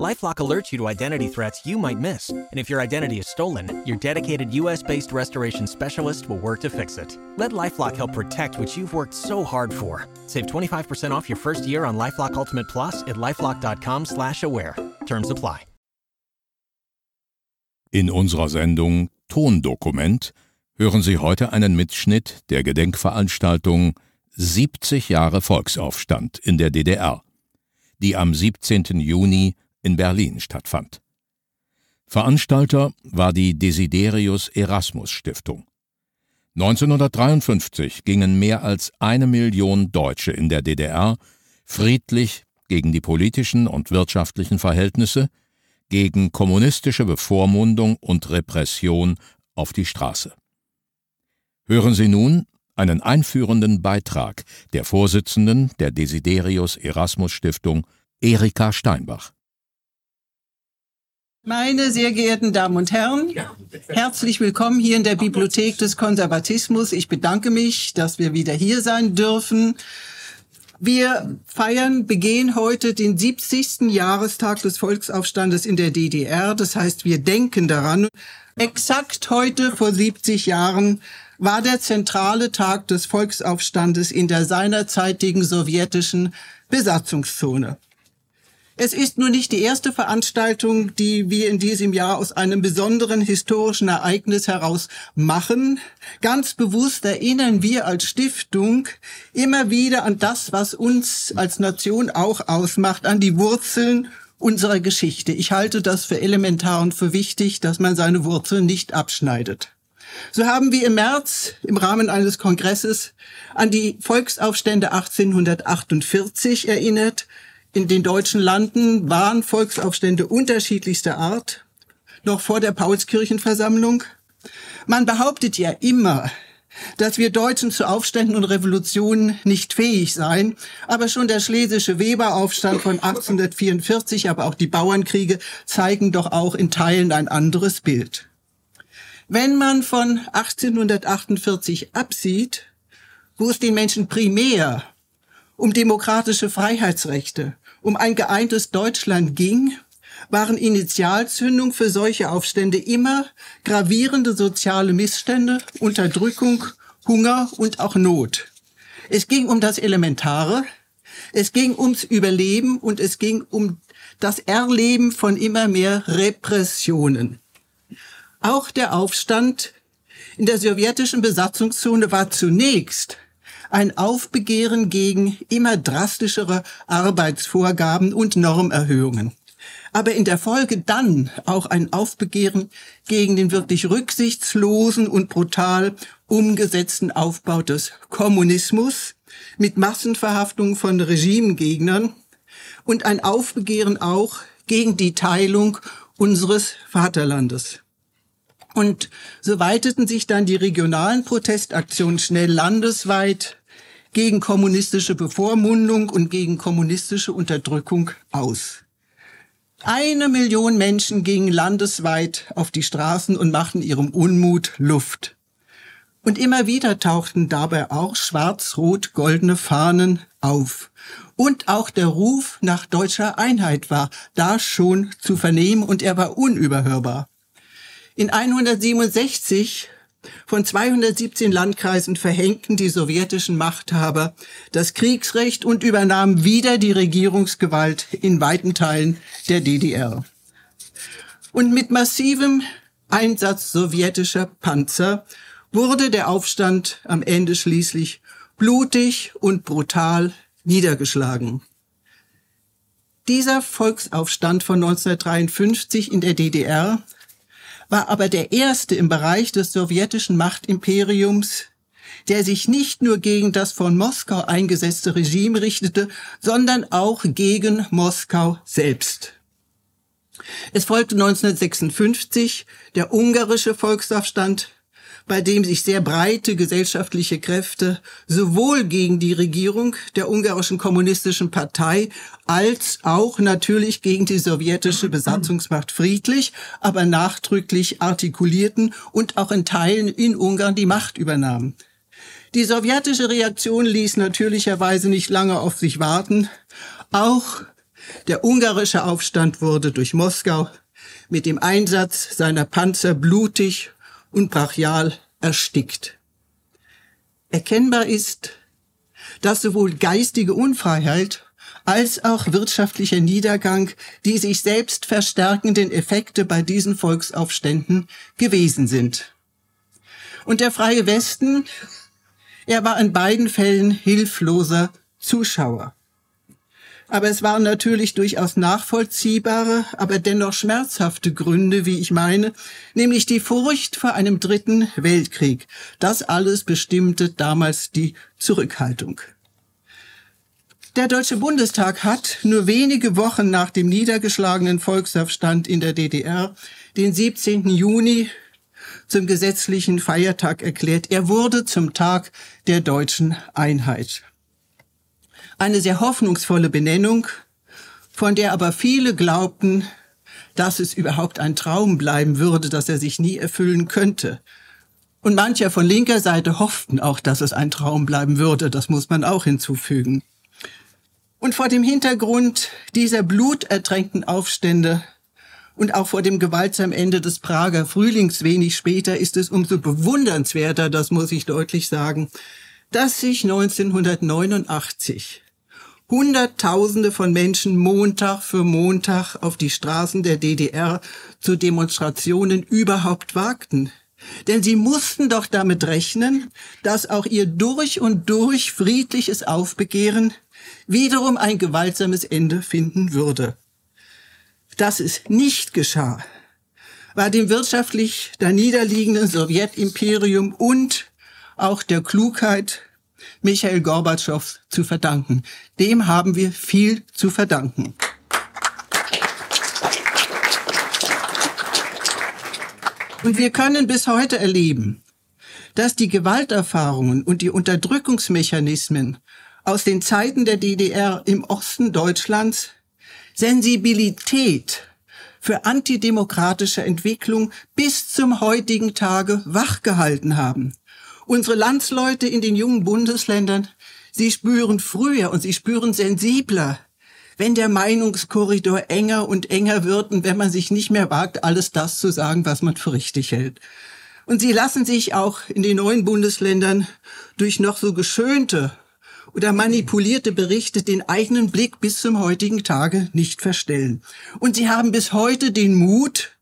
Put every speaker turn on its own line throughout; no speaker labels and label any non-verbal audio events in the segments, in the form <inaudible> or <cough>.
LifeLock alerts you to identity threats you might miss, and if your identity is stolen, your dedicated U.S.-based restoration specialist will work to fix it. Let LifeLock help protect what you've worked so hard for. Save 25% off your first year on LifeLock Ultimate Plus at lifeLock.com/aware. Terms apply.
In unserer Sendung Tondokument hören Sie heute einen Mitschnitt der Gedenkveranstaltung 70 Jahre Volksaufstand in der DDR, die am 17. Juni in Berlin stattfand. Veranstalter war die Desiderius Erasmus Stiftung. 1953 gingen mehr als eine Million Deutsche in der DDR friedlich gegen die politischen und wirtschaftlichen Verhältnisse, gegen kommunistische Bevormundung und Repression auf die Straße. Hören Sie nun einen einführenden Beitrag der Vorsitzenden der Desiderius Erasmus Stiftung, Erika Steinbach.
Meine sehr geehrten Damen und Herren, herzlich willkommen hier in der Bibliothek des Konservatismus. Ich bedanke mich, dass wir wieder hier sein dürfen. Wir feiern, begehen heute den 70. Jahrestag des Volksaufstandes in der DDR. Das heißt, wir denken daran. Exakt heute vor 70 Jahren war der zentrale Tag des Volksaufstandes in der seinerzeitigen sowjetischen Besatzungszone. Es ist nur nicht die erste Veranstaltung, die wir in diesem Jahr aus einem besonderen historischen Ereignis heraus machen. Ganz bewusst erinnern wir als Stiftung immer wieder an das, was uns als Nation auch ausmacht, an die Wurzeln unserer Geschichte. Ich halte das für elementar und für wichtig, dass man seine Wurzeln nicht abschneidet. So haben wir im März im Rahmen eines Kongresses an die Volksaufstände 1848 erinnert, in den deutschen Landen waren Volksaufstände unterschiedlichster Art, noch vor der Paulskirchenversammlung. Man behauptet ja immer, dass wir Deutschen zu Aufständen und Revolutionen nicht fähig seien, aber schon der schlesische Weberaufstand von 1844, aber auch die Bauernkriege zeigen doch auch in Teilen ein anderes Bild. Wenn man von 1848 absieht, wo es den Menschen primär um demokratische Freiheitsrechte, um ein geeintes Deutschland ging, waren Initialzündung für solche Aufstände immer gravierende soziale Missstände, Unterdrückung, Hunger und auch Not. Es ging um das Elementare, es ging ums Überleben und es ging um das Erleben von immer mehr Repressionen. Auch der Aufstand in der sowjetischen Besatzungszone war zunächst ein Aufbegehren gegen immer drastischere Arbeitsvorgaben und Normerhöhungen. Aber in der Folge dann auch ein Aufbegehren gegen den wirklich rücksichtslosen und brutal umgesetzten Aufbau des Kommunismus mit Massenverhaftung von Regimegegnern und ein Aufbegehren auch gegen die Teilung unseres Vaterlandes. Und so weiteten sich dann die regionalen Protestaktionen schnell landesweit gegen kommunistische Bevormundung und gegen kommunistische Unterdrückung aus. Eine Million Menschen gingen landesweit auf die Straßen und machten ihrem Unmut Luft. Und immer wieder tauchten dabei auch schwarz-rot-goldene Fahnen auf. Und auch der Ruf nach deutscher Einheit war da schon zu vernehmen und er war unüberhörbar. In 167 von 217 Landkreisen verhängten die sowjetischen Machthaber das Kriegsrecht und übernahmen wieder die Regierungsgewalt in weiten Teilen der DDR. Und mit massivem Einsatz sowjetischer Panzer wurde der Aufstand am Ende schließlich blutig und brutal niedergeschlagen. Dieser Volksaufstand von 1953 in der DDR war aber der erste im Bereich des sowjetischen Machtimperiums, der sich nicht nur gegen das von Moskau eingesetzte Regime richtete, sondern auch gegen Moskau selbst. Es folgte 1956 der ungarische Volksaufstand, bei dem sich sehr breite gesellschaftliche Kräfte sowohl gegen die Regierung der ungarischen kommunistischen Partei als auch natürlich gegen die sowjetische Besatzungsmacht friedlich, aber nachdrücklich artikulierten und auch in Teilen in Ungarn die Macht übernahmen. Die sowjetische Reaktion ließ natürlicherweise nicht lange auf sich warten. Auch der ungarische Aufstand wurde durch Moskau mit dem Einsatz seiner Panzer blutig und brachial erstickt. Erkennbar ist, dass sowohl geistige Unfreiheit als auch wirtschaftlicher Niedergang die sich selbst verstärkenden Effekte bei diesen Volksaufständen gewesen sind. Und der freie Westen, er war in beiden Fällen hilfloser Zuschauer. Aber es waren natürlich durchaus nachvollziehbare, aber dennoch schmerzhafte Gründe, wie ich meine, nämlich die Furcht vor einem dritten Weltkrieg. Das alles bestimmte damals die Zurückhaltung. Der Deutsche Bundestag hat nur wenige Wochen nach dem niedergeschlagenen Volksaufstand in der DDR den 17. Juni zum gesetzlichen Feiertag erklärt. Er wurde zum Tag der deutschen Einheit eine sehr hoffnungsvolle Benennung, von der aber viele glaubten, dass es überhaupt ein Traum bleiben würde, dass er sich nie erfüllen könnte. Und mancher von linker Seite hofften auch, dass es ein Traum bleiben würde, das muss man auch hinzufügen. Und vor dem Hintergrund dieser blutertränkten Aufstände und auch vor dem gewaltsamen Ende des Prager Frühlings wenig später ist es umso bewundernswerter, das muss ich deutlich sagen, dass sich 1989 Hunderttausende von Menschen Montag für Montag auf die Straßen der DDR zu Demonstrationen überhaupt wagten. Denn sie mussten doch damit rechnen, dass auch ihr durch und durch friedliches Aufbegehren wiederum ein gewaltsames Ende finden würde. Dass es nicht geschah, war dem wirtschaftlich da niederliegenden Sowjetimperium und auch der Klugheit Michael Gorbatschow zu verdanken. Dem haben wir viel zu verdanken. Und wir können bis heute erleben, dass die Gewalterfahrungen und die Unterdrückungsmechanismen aus den Zeiten der DDR im Osten Deutschlands Sensibilität für antidemokratische Entwicklung bis zum heutigen Tage wachgehalten haben. Unsere Landsleute in den jungen Bundesländern, sie spüren früher und sie spüren sensibler, wenn der Meinungskorridor enger und enger wird und wenn man sich nicht mehr wagt, alles das zu sagen, was man für richtig hält. Und sie lassen sich auch in den neuen Bundesländern durch noch so geschönte oder manipulierte Berichte den eigenen Blick bis zum heutigen Tage nicht verstellen. Und sie haben bis heute den Mut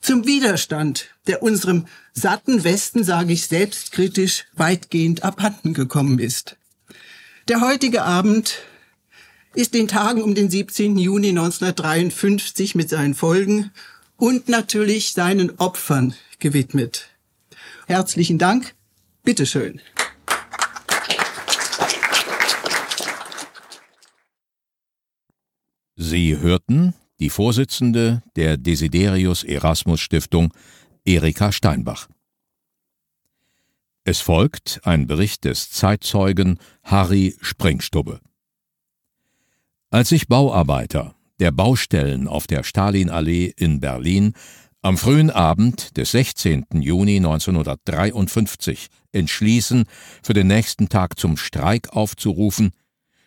zum Widerstand, der unserem satten Westen, sage ich selbstkritisch, weitgehend abhanden gekommen ist. Der heutige Abend ist den Tagen um den 17. Juni 1953 mit seinen Folgen und natürlich seinen Opfern gewidmet. Herzlichen Dank. Bitteschön.
Sie hörten die Vorsitzende der Desiderius Erasmus Stiftung Erika Steinbach. Es folgt ein Bericht des Zeitzeugen Harry Springstubbe. Als sich Bauarbeiter der Baustellen auf der Stalinallee in Berlin am frühen Abend des 16. Juni 1953 entschließen, für den nächsten Tag zum Streik aufzurufen,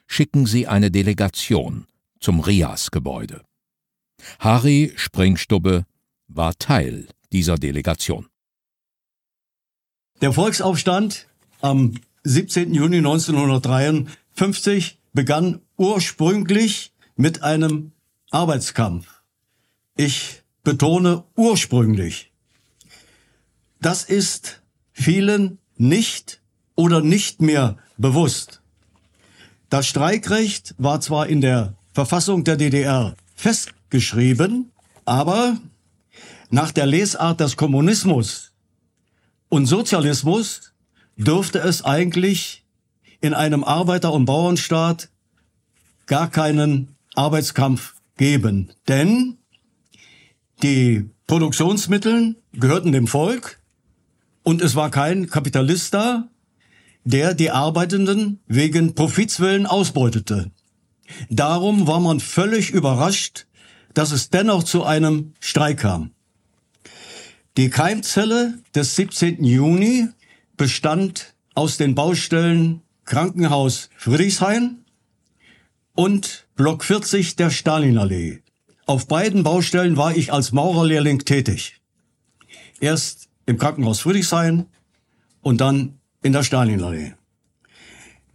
schicken sie eine Delegation zum Rias-Gebäude. Harry Springstubbe war Teil dieser Delegation.
Der Volksaufstand am 17. Juni 1953 begann ursprünglich mit einem Arbeitskampf. Ich betone ursprünglich. Das ist vielen nicht oder nicht mehr bewusst. Das Streikrecht war zwar in der Verfassung der DDR festgeschrieben, aber nach der Lesart des Kommunismus und Sozialismus dürfte es eigentlich in einem Arbeiter- und Bauernstaat gar keinen Arbeitskampf geben. Denn die Produktionsmittel gehörten dem Volk Und es war kein Kapitalist da, der die Arbeitenden wegen Profitswillen ausbeutete. Darum war man völlig überrascht, dass es dennoch zu einem Streik kam. Die Keimzelle des 17. Juni bestand aus den Baustellen Krankenhaus Friedrichshain und Block 40 der Stalinallee. Auf beiden Baustellen war ich als Maurerlehrling tätig. Erst im Krankenhaus Friedrichshain und dann in der Stalinallee.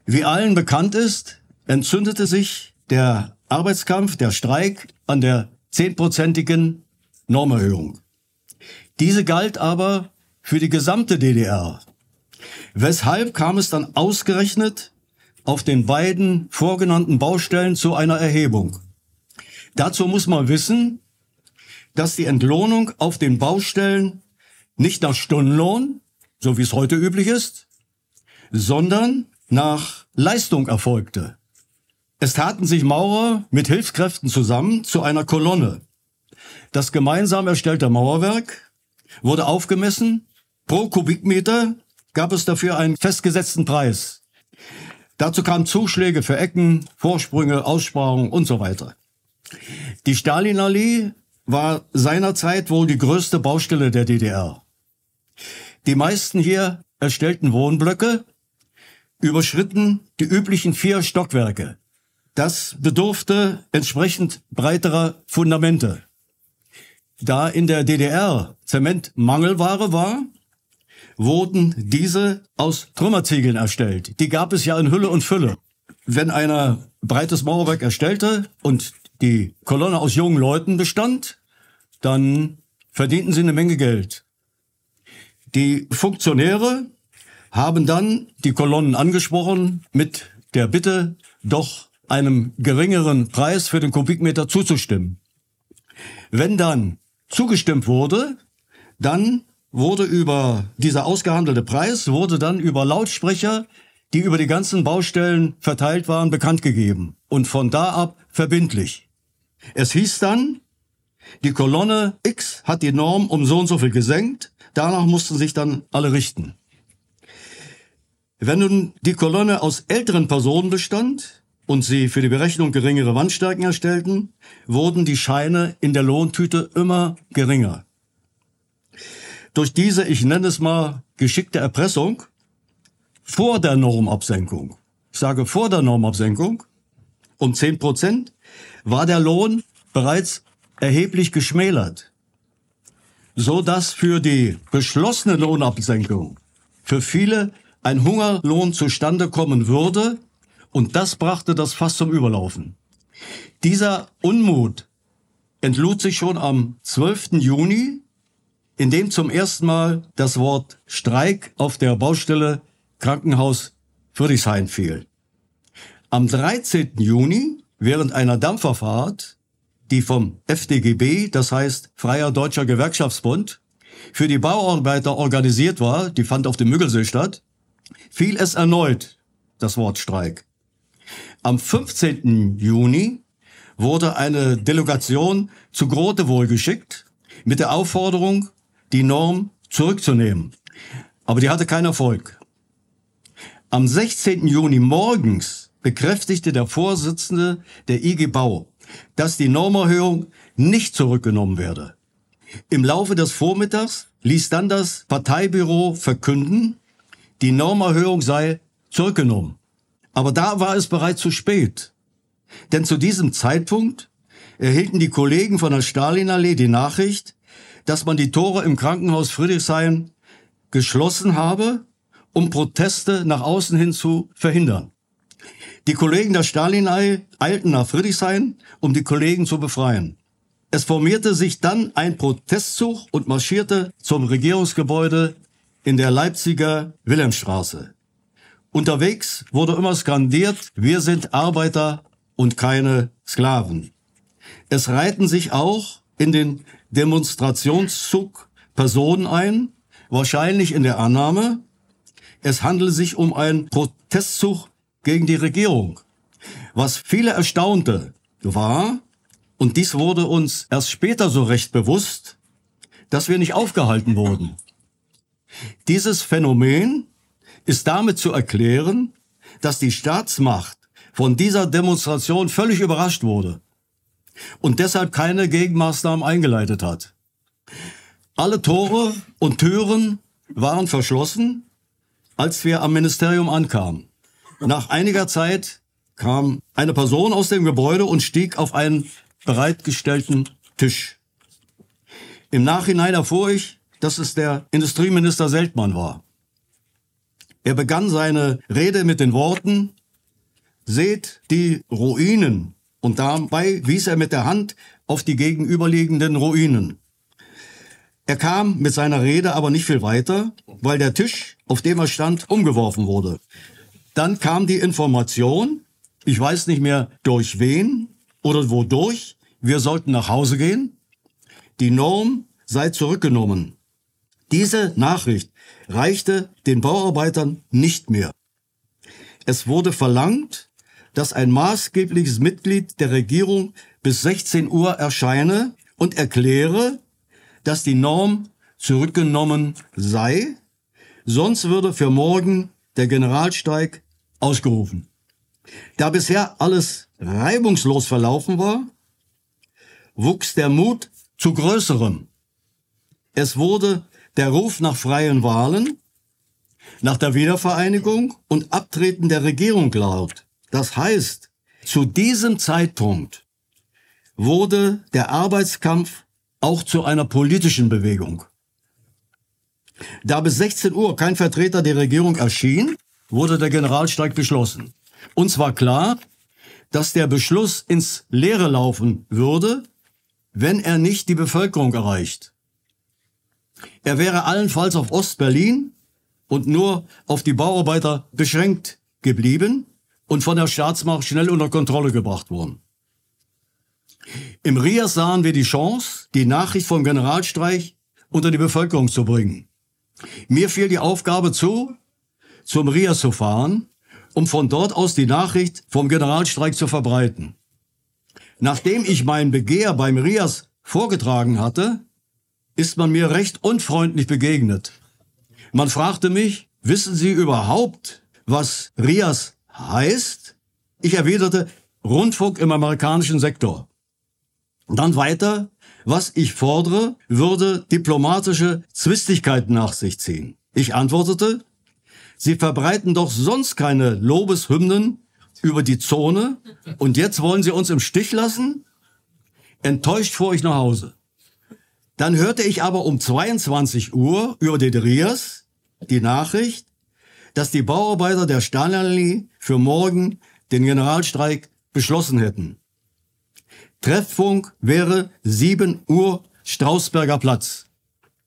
Wie allen bekannt ist, entzündete sich der Arbeitskampf, der Streik an der zehnprozentigen Normerhöhung. Diese galt aber für die gesamte DDR. Weshalb kam es dann ausgerechnet auf den beiden vorgenannten Baustellen zu einer Erhebung? Dazu muss man wissen, dass die Entlohnung auf den Baustellen nicht nach Stundenlohn, so wie es heute üblich ist, sondern nach Leistung erfolgte. Es taten sich Maurer mit Hilfskräften zusammen zu einer Kolonne. Das gemeinsam erstellte Mauerwerk wurde aufgemessen. Pro Kubikmeter gab es dafür einen festgesetzten Preis. Dazu kamen Zuschläge für Ecken, Vorsprünge, Aussparungen und so weiter. Die Stalinallee war seinerzeit wohl die größte Baustelle der DDR. Die meisten hier erstellten Wohnblöcke überschritten die üblichen vier Stockwerke. Das bedurfte entsprechend breiterer Fundamente. Da in der DDR Zement Mangelware war, wurden diese aus Trümmerziegeln erstellt. Die gab es ja in Hülle und Fülle. Wenn einer breites Mauerwerk erstellte und die Kolonne aus jungen Leuten bestand, dann verdienten sie eine Menge Geld. Die Funktionäre haben dann die Kolonnen angesprochen mit der Bitte, doch einem geringeren Preis für den Kubikmeter zuzustimmen. Wenn dann zugestimmt wurde, dann wurde über dieser ausgehandelte Preis, wurde dann über Lautsprecher, die über die ganzen Baustellen verteilt waren, bekannt gegeben und von da ab verbindlich. Es hieß dann, die Kolonne X hat die Norm um so und so viel gesenkt, danach mussten sich dann alle richten. Wenn nun die Kolonne aus älteren Personen bestand und sie für die Berechnung geringere Wandstärken erstellten, wurden die Scheine in der Lohntüte immer geringer. Durch diese, ich nenne es mal, geschickte Erpressung vor der Normabsenkung, ich sage vor der Normabsenkung, um 10 Prozent, war der Lohn bereits erheblich geschmälert, so dass für die beschlossene Lohnabsenkung für viele ein Hungerlohn zustande kommen würde, und das brachte das Fass zum Überlaufen. Dieser Unmut entlud sich schon am 12. Juni, in dem zum ersten Mal das Wort Streik auf der Baustelle Krankenhaus Friedrichshain fiel. Am 13. Juni, während einer Dampferfahrt, die vom FDGB, das heißt Freier Deutscher Gewerkschaftsbund, für die Bauarbeiter organisiert war, die fand auf dem Müggelsee statt, fiel es erneut, das Wort Streik. Am 15. Juni wurde eine Delegation zu Grotewohl geschickt mit der Aufforderung, die Norm zurückzunehmen. Aber die hatte keinen Erfolg. Am 16. Juni morgens bekräftigte der Vorsitzende der IG Bau, dass die Normerhöhung nicht zurückgenommen werde. Im Laufe des Vormittags ließ dann das Parteibüro verkünden, die Normerhöhung sei zurückgenommen. Aber da war es bereits zu spät. Denn zu diesem Zeitpunkt erhielten die Kollegen von der Stalinallee die Nachricht, dass man die Tore im Krankenhaus Friedrichshain geschlossen habe, um Proteste nach außen hin zu verhindern. Die Kollegen der Stalinallee eilten nach Friedrichshain, um die Kollegen zu befreien. Es formierte sich dann ein Protestzug und marschierte zum Regierungsgebäude in der Leipziger Wilhelmstraße. Unterwegs wurde immer skandiert, wir sind Arbeiter und keine Sklaven. Es reihten sich auch in den Demonstrationszug Personen ein, wahrscheinlich in der Annahme, es handele sich um einen Protestzug gegen die Regierung. Was viele erstaunte, war, und dies wurde uns erst später so recht bewusst, dass wir nicht aufgehalten wurden. Dieses Phänomen ist damit zu erklären, dass die Staatsmacht von dieser Demonstration völlig überrascht wurde und deshalb keine Gegenmaßnahmen eingeleitet hat. Alle Tore und Türen waren verschlossen, als wir am Ministerium ankamen. Nach einiger Zeit kam eine Person aus dem Gebäude und stieg auf einen bereitgestellten Tisch. Im Nachhinein erfuhr ich, dass es der Industrieminister Seltmann war. Er begann seine Rede mit den Worten, seht die Ruinen. Und dabei wies er mit der Hand auf die gegenüberliegenden Ruinen. Er kam mit seiner Rede aber nicht viel weiter, weil der Tisch, auf dem er stand, umgeworfen wurde. Dann kam die Information, ich weiß nicht mehr durch wen oder wodurch, wir sollten nach Hause gehen. Die Norm sei zurückgenommen. Diese Nachricht reichte den Bauarbeitern nicht mehr. Es wurde verlangt, dass ein maßgebliches Mitglied der Regierung bis 16 Uhr erscheine und erkläre, dass die Norm zurückgenommen sei, sonst würde für morgen der Generalsteig ausgerufen. Da bisher alles reibungslos verlaufen war, wuchs der Mut zu größerem. Es wurde der Ruf nach freien Wahlen, nach der Wiedervereinigung und Abtreten der Regierung laut. Das heißt, zu diesem Zeitpunkt wurde der Arbeitskampf auch zu einer politischen Bewegung. Da bis 16 Uhr kein Vertreter der Regierung erschien, wurde der Generalstreik beschlossen. Uns war klar, dass der Beschluss ins Leere laufen würde, wenn er nicht die Bevölkerung erreicht. Er wäre allenfalls auf Ostberlin und nur auf die Bauarbeiter beschränkt geblieben und von der Staatsmacht schnell unter Kontrolle gebracht worden. Im RIAS sahen wir die Chance, die Nachricht vom Generalstreich unter die Bevölkerung zu bringen. Mir fiel die Aufgabe zu, zum RIAS zu fahren, um von dort aus die Nachricht vom Generalstreik zu verbreiten. Nachdem ich mein Begehr beim RIAS vorgetragen hatte, ist man mir recht unfreundlich begegnet. Man fragte mich, wissen Sie überhaupt, was RIAS heißt? Ich erwiderte, Rundfunk im amerikanischen Sektor. Dann weiter, was ich fordere, würde diplomatische Zwistigkeiten nach sich ziehen. Ich antwortete, Sie verbreiten doch sonst keine Lobeshymnen über die Zone und jetzt wollen Sie uns im Stich lassen? Enttäuscht fuhr ich nach Hause. Dann hörte ich aber um 22 Uhr über den Rias die Nachricht, dass die Bauarbeiter der Stalinallee für morgen den Generalstreik beschlossen hätten. Treffpunkt wäre 7 Uhr Strausberger Platz.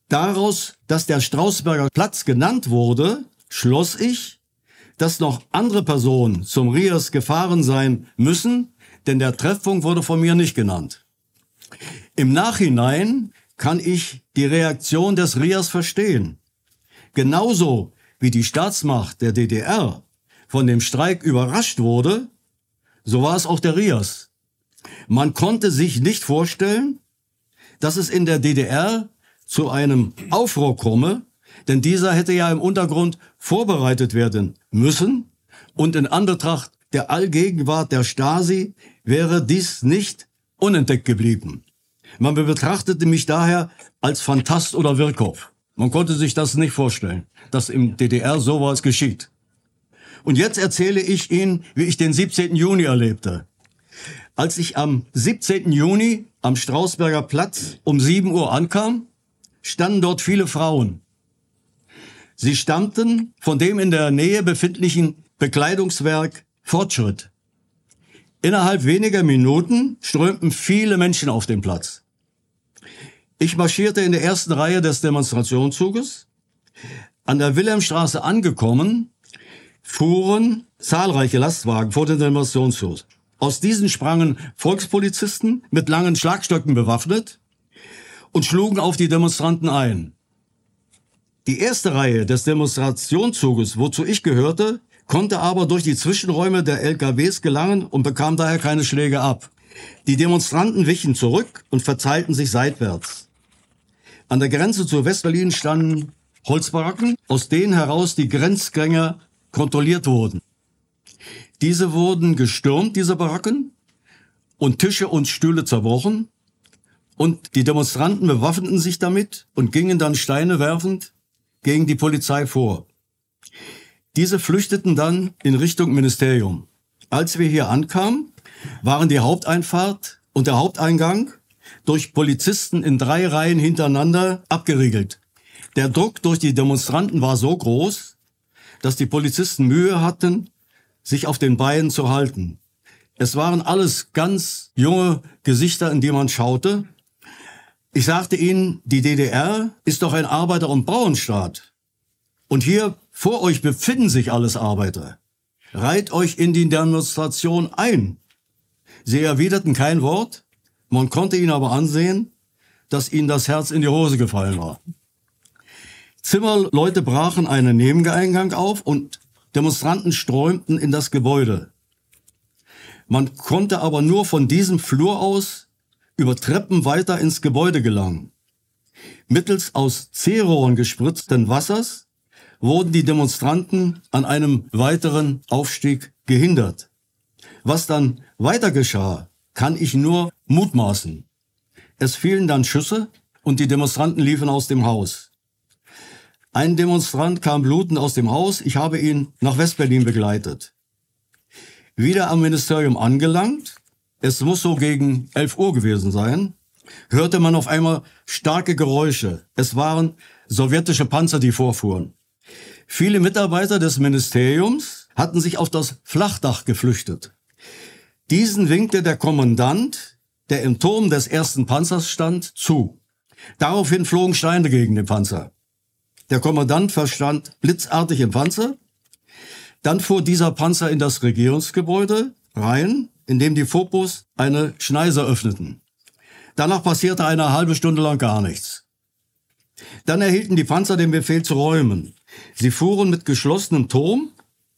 Daraus, dass der Strausberger Platz genannt wurde, schloss ich, dass noch andere Personen zum Rias gefahren sein müssen, denn der Treffpunkt wurde von mir nicht genannt. Im Nachhinein kann ich die Reaktion des Rias verstehen. Genauso wie die Staatsmacht der DDR von dem Streik überrascht wurde, so war es auch der Rias. Man konnte sich nicht vorstellen, dass es in der DDR zu einem Aufruhr komme, denn dieser hätte ja im Untergrund vorbereitet werden müssen und in Anbetracht der Allgegenwart der Stasi wäre dies nicht unentdeckt geblieben. Man betrachtete mich daher als Fantast oder Wirrkopf. Man konnte sich das nicht vorstellen, dass im DDR sowas geschieht. Und jetzt erzähle ich Ihnen, wie ich den 17. Juni erlebte. Als ich am 17. Juni am Strausberger Platz um 7 Uhr ankam, standen dort viele Frauen. Sie stammten von dem in der Nähe befindlichen Bekleidungswerk Fortschritt. Innerhalb weniger Minuten strömten viele Menschen auf den Platz. Ich marschierte in der ersten Reihe des Demonstrationszuges. An der Wilhelmstraße angekommen, fuhren zahlreiche Lastwagen vor den Demonstrationszug. Aus diesen sprangen Volkspolizisten mit langen Schlagstöcken bewaffnet und schlugen auf die Demonstranten ein. Die erste Reihe des Demonstrationszuges, wozu ich gehörte, konnte aber durch die Zwischenräume der LKWs gelangen und bekam daher keine Schläge ab. Die Demonstranten wichen zurück und verteilten sich seitwärts. An der Grenze zu Westberlin standen Holzbaracken, aus denen heraus die Grenzgänger kontrolliert wurden. Diese wurden gestürmt, diese Baracken, und Tische und Stühle zerbrochen, und die Demonstranten bewaffneten sich damit und gingen dann Steine werfend gegen die Polizei vor. Diese flüchteten dann in Richtung Ministerium. Als wir hier ankamen, waren die Haupteinfahrt und der Haupteingang durch Polizisten in drei Reihen hintereinander abgeriegelt. Der Druck durch die Demonstranten war so groß, dass die Polizisten Mühe hatten, sich auf den Beinen zu halten. Es waren alles ganz junge Gesichter, in die man schaute. Ich sagte ihnen, die DDR ist doch ein Arbeiter- und Bauernstaat. Und hier vor euch befinden sich alles Arbeiter. Reiht euch in die Demonstration ein. Sie erwiderten kein Wort, man konnte ihnen aber ansehen, dass ihnen das Herz in die Hose gefallen war. Zimmerleute brachen einen Nebeneingang auf und Demonstranten strömten in das Gebäude. Man konnte aber nur von diesem Flur aus über Treppen weiter ins Gebäude gelangen. Mittels aus C-Rohren gespritzten Wassers wurden die Demonstranten an einem weiteren Aufstieg gehindert. Was dann weiter geschah, kann ich nur mutmaßen. Es fielen dann Schüsse und die Demonstranten liefen aus dem Haus. Ein Demonstrant kam blutend aus dem Haus. Ich habe ihn nach Westberlin begleitet. Wieder am Ministerium angelangt, es muss so gegen 11 Uhr gewesen sein, hörte man auf einmal starke Geräusche. Es waren sowjetische Panzer, die vorfuhren. Viele Mitarbeiter des Ministeriums hatten sich auf das Flachdach geflüchtet. Diesen winkte der Kommandant, der im Turm des ersten Panzers stand, zu. Daraufhin flogen Steine gegen den Panzer. Der Kommandant verstand blitzartig im Panzer. Dann fuhr dieser Panzer in das Regierungsgebäude rein, in dem die Fopos eine Schneise öffneten. Danach passierte eine halbe Stunde lang gar nichts. Dann erhielten die Panzer den Befehl zu räumen. Sie fuhren mit geschlossenem Turm,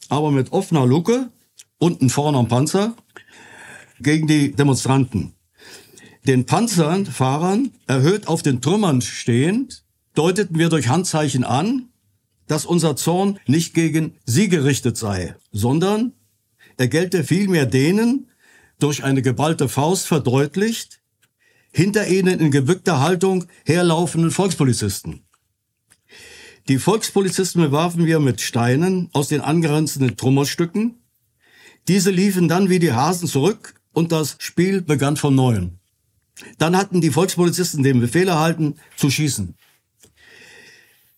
aber mit offener Luke, unten vorne am Panzer, gegen die Demonstranten. Den Panzerfahrern, erhöht auf den Trümmern stehend, deuteten wir durch Handzeichen an, dass unser Zorn nicht gegen sie gerichtet sei, sondern er gelte vielmehr denen, durch eine geballte Faust verdeutlicht, hinter ihnen in gebückter Haltung herlaufenden Volkspolizisten. Die Volkspolizisten bewarfen wir mit Steinen aus den angrenzenden Trümmerstücken. Diese liefen dann wie die Hasen zurück und das Spiel begann von neuem. Dann hatten die Volkspolizisten den Befehl erhalten, zu schießen.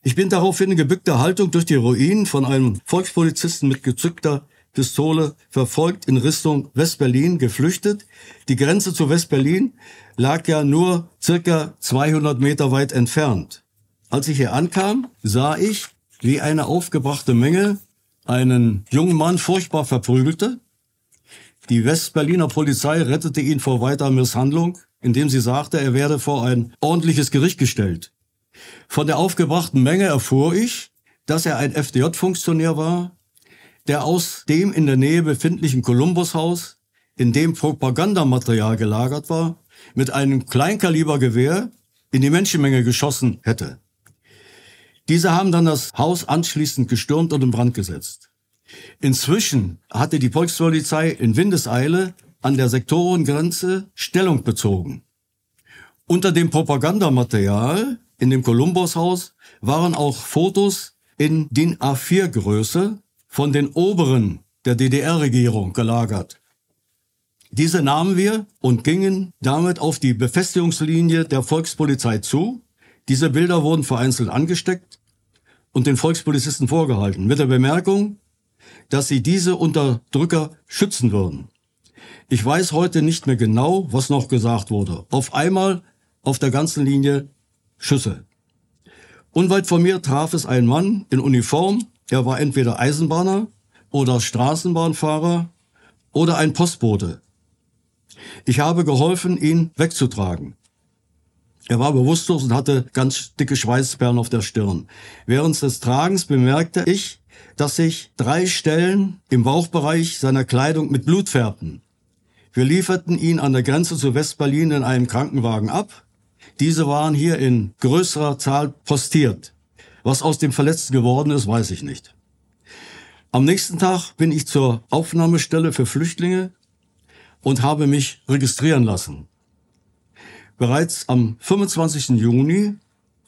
Ich bin daraufhin in gebückter Haltung durch die Ruinen von einem Volkspolizisten mit gezückter Pistole verfolgt in Richtung Westberlin geflüchtet. Die Grenze zu Westberlin lag ja nur circa 200 Meter weit entfernt. Als ich hier ankam, sah ich, wie eine aufgebrachte Menge einen jungen Mann furchtbar verprügelte. Die Westberliner Polizei rettete ihn vor weiterer Misshandlung, indem sie sagte, er werde vor ein ordentliches Gericht gestellt. Von der aufgebrachten Menge erfuhr ich, dass er ein FDJ-Funktionär war, der aus dem in der Nähe befindlichen Columbus-Haus, in dem Propagandamaterial gelagert war, mit einem Kleinkalibergewehr in die Menschenmenge geschossen hätte. Diese haben dann das Haus anschließend gestürmt und in Brand gesetzt. Inzwischen hatte die Volkspolizei in Windeseile an der Sektorengrenze Stellung bezogen. Unter dem Propagandamaterial in dem Columbus-Haus waren auch Fotos in DIN A4-Größe von den Oberen der DDR-Regierung gelagert. Diese nahmen wir und gingen damit auf die Befestigungslinie der Volkspolizei zu. Diese Bilder wurden vereinzelt angesteckt und den Volkspolizisten vorgehalten, mit der Bemerkung, dass sie diese Unterdrücker schützen würden. Ich weiß heute nicht mehr genau, was noch gesagt wurde. Auf einmal auf der ganzen Linie Schüsse. Unweit von mir traf es ein Mann in Uniform. Er war entweder Eisenbahner oder Straßenbahnfahrer oder ein Postbote. Ich habe geholfen, ihn wegzutragen. Er war bewusstlos und hatte ganz dicke Schweißperlen auf der Stirn. Während des Tragens bemerkte ich, dass sich drei Stellen im Bauchbereich seiner Kleidung mit Blut färbten. Wir lieferten ihn an der Grenze zu Westberlin in einem Krankenwagen ab. Diese waren hier in größerer Zahl postiert. Was aus dem Verletzten geworden ist, weiß ich nicht. Am nächsten Tag bin ich zur Aufnahmestelle für Flüchtlinge und habe mich registrieren lassen. Bereits am 25. Juni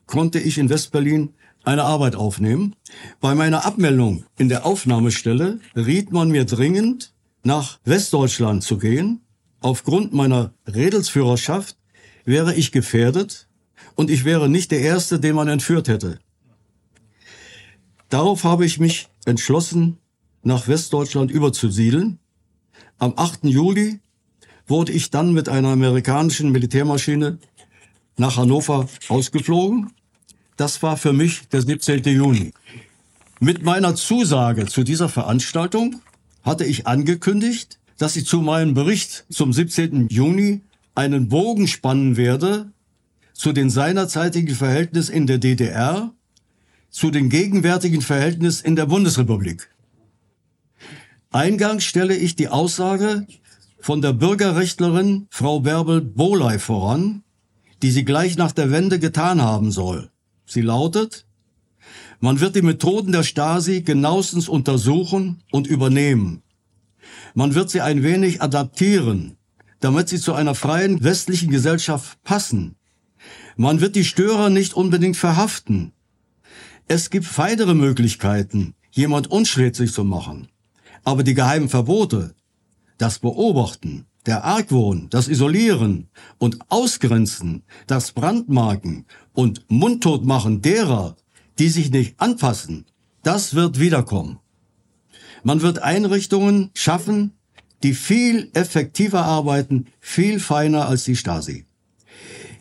konnte ich in Westberlin eine Arbeit aufnehmen. Bei meiner Abmeldung in der Aufnahmestelle riet man mir dringend, nach Westdeutschland zu gehen. Aufgrund meiner Redelsführerschaft wäre ich gefährdet und ich wäre nicht der Erste, den man entführt hätte. Darauf habe ich mich entschlossen, nach Westdeutschland überzusiedeln. Am 8. Juli wurde ich dann mit einer amerikanischen Militärmaschine nach Hannover ausgeflogen. Das war für mich der 17. Juni. Mit meiner Zusage zu dieser Veranstaltung hatte ich angekündigt, dass ich zu meinem Bericht zum 17. Juni einen Bogen spannen werde zu den seinerzeitigen Verhältnissen in der DDR, zu den gegenwärtigen Verhältnissen in der Bundesrepublik. Eingangs stelle ich die Aussage von der Bürgerrechtlerin Frau Bärbel Boley voran, die sie gleich nach der Wende getan haben soll. Sie lautet, man wird die Methoden der Stasi genauestens untersuchen und übernehmen. Man wird sie ein wenig adaptieren, damit sie zu einer freien westlichen Gesellschaft passen. Man wird die Störer nicht unbedingt verhaften. Es gibt weitere Möglichkeiten, jemand unschädlich zu machen. Aber die geheimen Verbote, das Beobachten, der Argwohn, das Isolieren und Ausgrenzen, das Brandmarken und Mundtotmachen derer, die sich nicht anpassen, das wird wiederkommen. Man wird Einrichtungen schaffen, die viel effektiver arbeiten, viel feiner als die Stasi.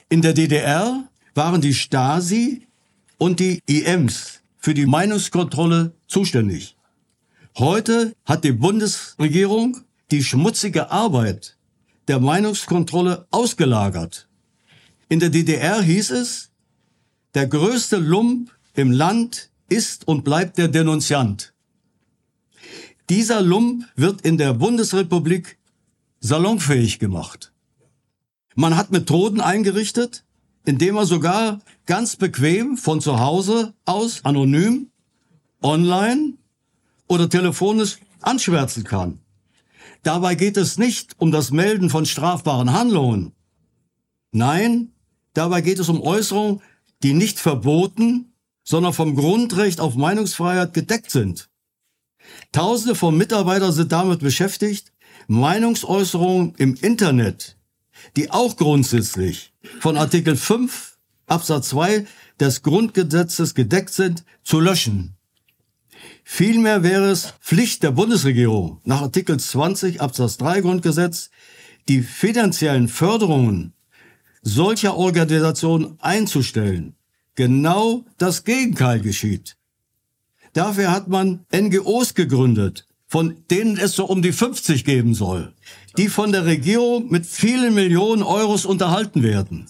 In der DDR waren die Stasi und die IMs für die Meinungskontrolle zuständig. Heute hat die Bundesregierung die schmutzige Arbeit der Meinungskontrolle ausgelagert. In der DDR hieß es, der größte Lump im Land ist und bleibt der Denunziant. Dieser Lump wird in der Bundesrepublik salonfähig gemacht. Man hat Methoden eingerichtet, indem er sogar ganz bequem von zu Hause aus anonym, online oder telefonisch anschwärzen kann. Dabei geht es nicht um das Melden von strafbaren Handlungen. Nein, dabei geht es um Äußerungen, die nicht verboten, sondern vom Grundrecht auf Meinungsfreiheit gedeckt sind. Tausende von Mitarbeitern sind damit beschäftigt, Meinungsäußerungen im Internet, die auch grundsätzlich von Artikel 5 Absatz 2 des Grundgesetzes gedeckt sind, zu löschen. Vielmehr wäre es Pflicht der Bundesregierung nach Artikel 20 Absatz 3 Grundgesetz, die finanziellen Förderungen solcher Organisationen einzustellen. Genau das Gegenteil geschieht. Dafür hat man NGOs gegründet, von denen es so um die 50 geben soll, die von der Regierung mit vielen Millionen Euros unterhalten werden.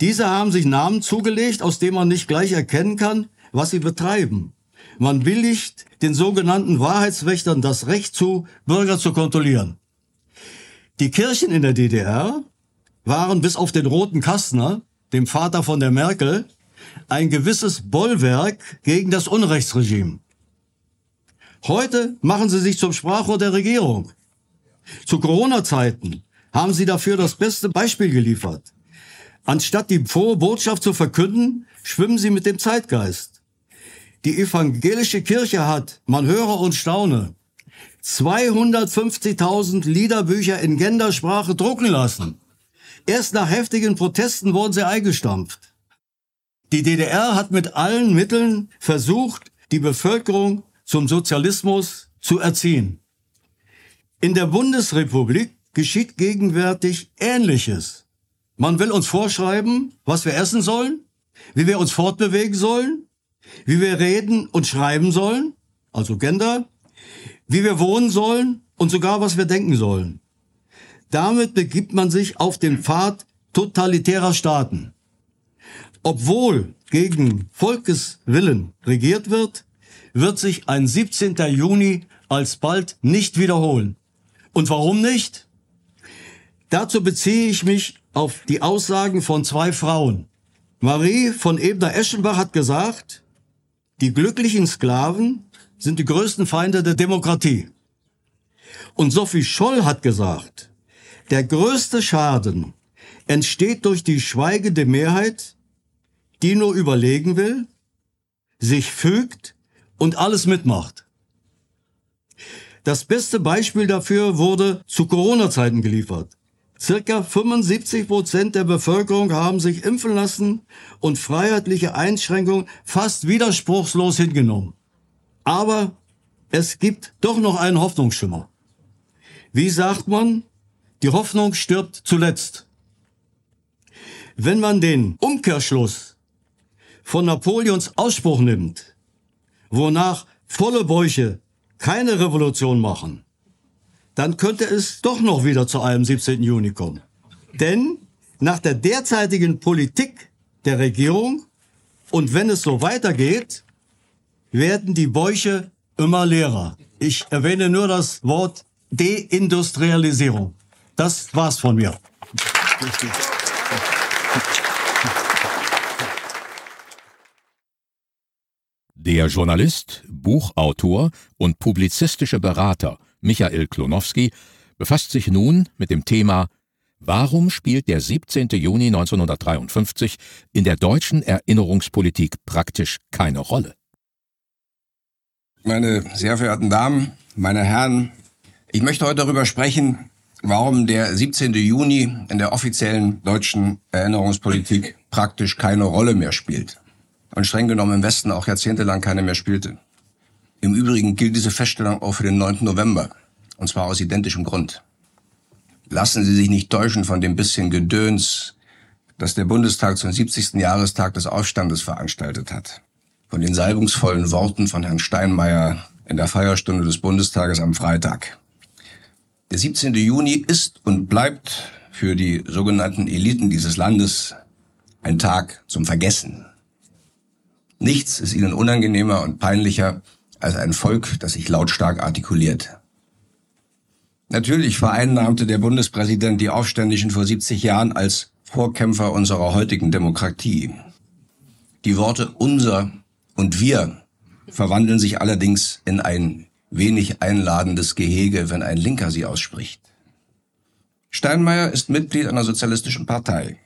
Diese haben sich Namen zugelegt, aus denen man nicht gleich erkennen kann, was sie betreiben. Man billigt den sogenannten Wahrheitswächtern das Recht zu, Bürger zu kontrollieren. Die Kirchen in der DDR waren bis auf den roten Kastner, dem Vater von der Merkel, ein gewisses Bollwerk gegen das Unrechtsregime. Heute machen sie sich zum Sprachrohr der Regierung. Zu Corona-Zeiten haben sie dafür das beste Beispiel geliefert. Anstatt die frohe Botschaft zu verkünden, schwimmen sie mit dem Zeitgeist. Die evangelische Kirche hat, man höre und staune, 250.000 Liederbücher in Gendersprache drucken lassen. Erst nach heftigen Protesten wurden sie eingestampft. Die DDR hat mit allen Mitteln versucht, die Bevölkerung zum Sozialismus zu erziehen. In der Bundesrepublik geschieht gegenwärtig Ähnliches. Man will uns vorschreiben, was wir essen sollen, wie wir uns fortbewegen sollen, wie wir reden und schreiben sollen, also Gender, wie wir wohnen sollen und sogar was wir denken sollen. Damit begibt man sich auf den Pfad totalitärer Staaten. Obwohl gegen Volkeswillen regiert wird, wird sich ein 17. Juni alsbald nicht wiederholen. Und warum nicht? Dazu beziehe ich mich auf die Aussagen von zwei Frauen. Marie von Ebner-Eschenbach hat gesagt, Die glücklichen Sklaven sind die größten Feinde der Demokratie. Und Sophie Scholl hat gesagt, der größte Schaden entsteht durch die schweigende Mehrheit, die nur überlegen will, sich fügt und alles mitmacht. Das beste Beispiel dafür wurde zu Corona-Zeiten geliefert. Circa 75 Prozent der Bevölkerung haben sich impfen lassen und freiheitliche Einschränkungen fast widerspruchslos hingenommen. Aber es gibt doch noch einen Hoffnungsschimmer. Wie sagt man? Die Hoffnung stirbt zuletzt. Wenn man den Umkehrschluss von Napoleons Ausspruch nimmt, wonach volle Bäuche keine Revolution machen, dann könnte es doch noch wieder zu einem 17. Juni kommen. Denn nach der derzeitigen Politik der Regierung und wenn es so weitergeht, werden die Bäuche immer leerer. Ich erwähne nur das Wort Deindustrialisierung. Das war's von mir.
Der Journalist, Buchautor und publizistische Berater Michael Klonowski befasst sich nun mit dem Thema Warum spielt der 17. Juni 1953 in der deutschen Erinnerungspolitik praktisch keine Rolle?
Meine sehr verehrten Damen, meine Herren, ich möchte heute darüber sprechen, warum der 17. Juni in der offiziellen deutschen Erinnerungspolitik praktisch keine Rolle mehr spielt und streng genommen im Westen auch jahrzehntelang keine mehr spielte. Im Übrigen gilt diese Feststellung auch für den 9. November, und zwar aus identischem Grund. Lassen Sie sich nicht täuschen von dem bisschen Gedöns, das der Bundestag zum 70. Jahrestag des Aufstandes veranstaltet hat. Von den salbungsvollen Worten von Herrn Steinmeier in der Feierstunde des Bundestages am Freitag. Der 17. Juni ist und bleibt für die sogenannten Eliten dieses Landes ein Tag zum Vergessen. Nichts ist ihnen unangenehmer und peinlicher als ein Volk, das sich lautstark artikuliert. Natürlich vereinnahmte der Bundespräsident die Aufständischen vor 70 Jahren als Vorkämpfer unserer heutigen Demokratie. Die Worte unser und wir verwandeln sich allerdings in ein wenig einladendes Gehege, wenn ein Linker sie ausspricht. Steinmeier ist Mitglied einer sozialistischen Partei.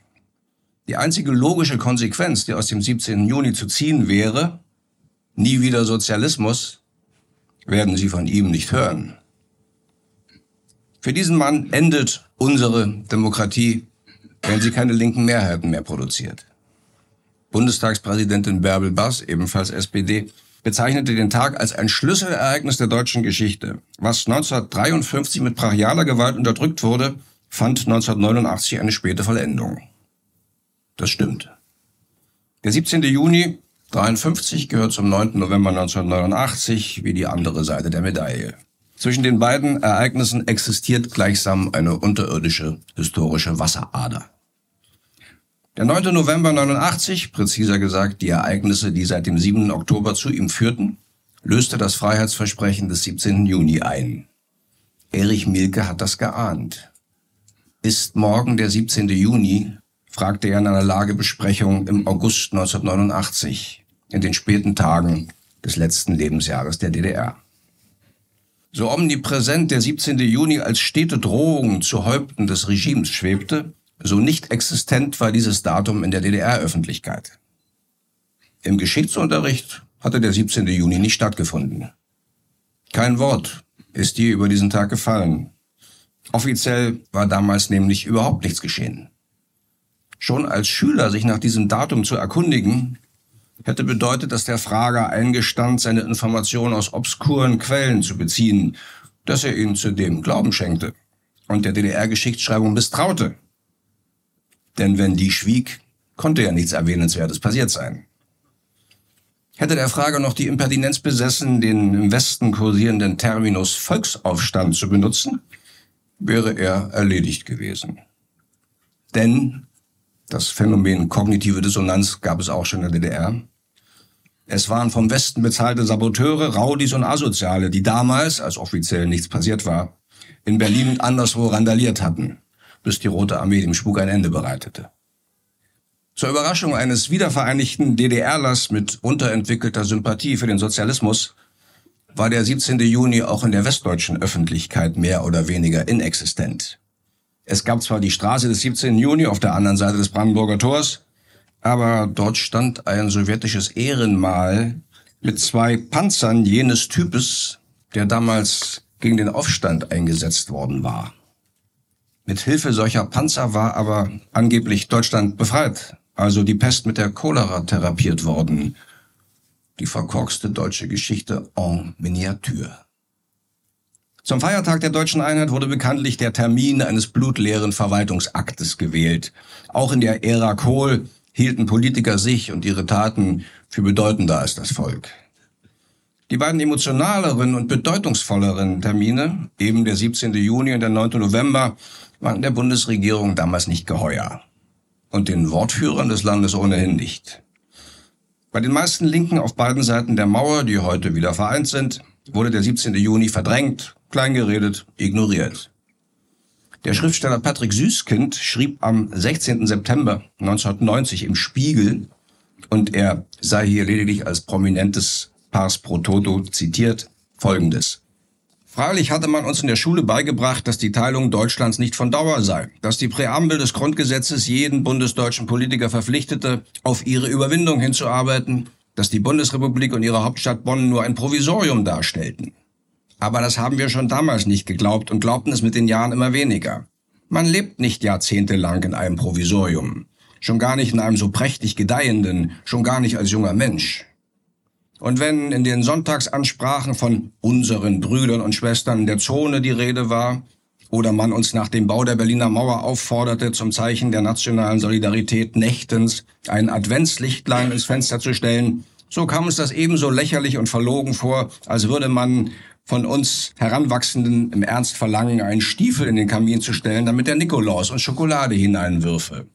Die einzige logische Konsequenz, die aus dem 17. Juni zu ziehen wäre, nie wieder Sozialismus, werden Sie von ihm nicht hören. Für diesen Mann endet unsere Demokratie, wenn sie keine linken Mehrheiten mehr produziert. Bundestagspräsidentin Bärbel Bass, ebenfalls SPD, bezeichnete den Tag als ein Schlüsselereignis der deutschen Geschichte. Was 1953 mit brachialer Gewalt unterdrückt wurde, fand 1989 eine späte Vollendung. Das stimmt. Der 17. Juni 53 gehört zum 9. November 1989 wie die andere Seite der Medaille. Zwischen den beiden Ereignissen existiert gleichsam eine unterirdische historische Wasserader. Der 9. November 89, präziser gesagt die Ereignisse, die seit dem 7. Oktober zu ihm führten, löste das Freiheitsversprechen des 17. Juni ein. Erich Mielke hat das geahnt. Ist morgen der 17. Juni, fragte er in einer Lagebesprechung im August 1989, in den späten Tagen des letzten Lebensjahres der DDR. So omnipräsent der 17. Juni als stete Drohung zu Häupten des Regimes schwebte, so nicht existent war dieses Datum in der DDR-Öffentlichkeit. Im Geschichtsunterricht hatte der 17. Juni nicht stattgefunden. Kein Wort ist je über diesen Tag gefallen. Offiziell war damals nämlich überhaupt nichts geschehen. Schon als Schüler sich nach diesem Datum zu erkundigen, hätte bedeutet, dass der Frager eingestand, seine Informationen aus obskuren Quellen zu beziehen, dass er ihnen zudem Glauben schenkte und der DDR-Geschichtsschreibung misstraute. Denn wenn die schwieg, konnte ja nichts Erwähnenswertes passiert sein. Hätte der Frager noch die Impertinenz besessen, den im Westen kursierenden Terminus Volksaufstand zu benutzen, wäre er erledigt gewesen. Denn das Phänomen kognitive Dissonanz gab es auch schon in der DDR. Es waren vom Westen bezahlte Saboteure, Raudis und Asoziale, die damals, als offiziell nichts passiert war, in Berlin und anderswo randaliert hatten, bis die Rote Armee dem Spuk ein Ende bereitete. Zur Überraschung eines wiedervereinigten DDRlers mit unterentwickelter Sympathie für den Sozialismus war der 17. Juni auch in der westdeutschen Öffentlichkeit mehr oder weniger inexistent. Es gab zwar die Straße des 17. Juni auf der anderen Seite des Brandenburger Tors, aber dort stand ein sowjetisches Ehrenmal mit zwei Panzern jenes Types, der damals gegen den Aufstand eingesetzt worden war. Mit Hilfe solcher Panzer war aber angeblich Deutschland befreit, also die Pest mit der Cholera therapiert worden. Die verkorkste deutsche Geschichte en Miniatur. Zum Feiertag der deutschen Einheit wurde bekanntlich der Termin eines blutleeren Verwaltungsaktes gewählt. Auch in der Ära Kohl hielten Politiker sich und ihre Taten für bedeutender als das Volk. Die beiden emotionaleren und bedeutungsvolleren Termine, eben der 17. Juni und der 9. November, waren der Bundesregierung damals nicht geheuer. Und den Wortführern des Landes ohnehin nicht. Bei den meisten Linken auf beiden Seiten der Mauer, die heute wieder vereint sind, wurde der 17. Juni verdrängt, kleingeredet, ignoriert. Der Schriftsteller Patrick Süßkind schrieb am 16. September 1990 im Spiegel, und er sei hier lediglich als prominentes Pars pro Toto zitiert, folgendes. Freilich hatte man uns in der Schule beigebracht, dass die Teilung Deutschlands nicht von Dauer sei, dass die Präambel des Grundgesetzes jeden bundesdeutschen Politiker verpflichtete, auf ihre Überwindung hinzuarbeiten, dass die Bundesrepublik und ihre Hauptstadt Bonn nur ein Provisorium darstellten. Aber das haben wir schon damals nicht geglaubt und glaubten es mit den Jahren immer weniger. Man lebt nicht jahrzehntelang in einem Provisorium. Schon gar nicht in einem so prächtig gedeihenden, schon gar nicht als junger Mensch. Und wenn in den Sonntagsansprachen von unseren Brüdern und Schwestern der Zone die Rede war, oder man uns nach dem Bau der Berliner Mauer aufforderte, zum Zeichen der nationalen Solidarität nächtens ein Adventslichtlein ins Fenster zu stellen, so kam uns das ebenso lächerlich und verlogen vor, als würde man von uns Heranwachsenden im Ernst verlangen, einen Stiefel in den Kamin zu stellen, damit der Nikolaus und Schokolade hineinwürfe.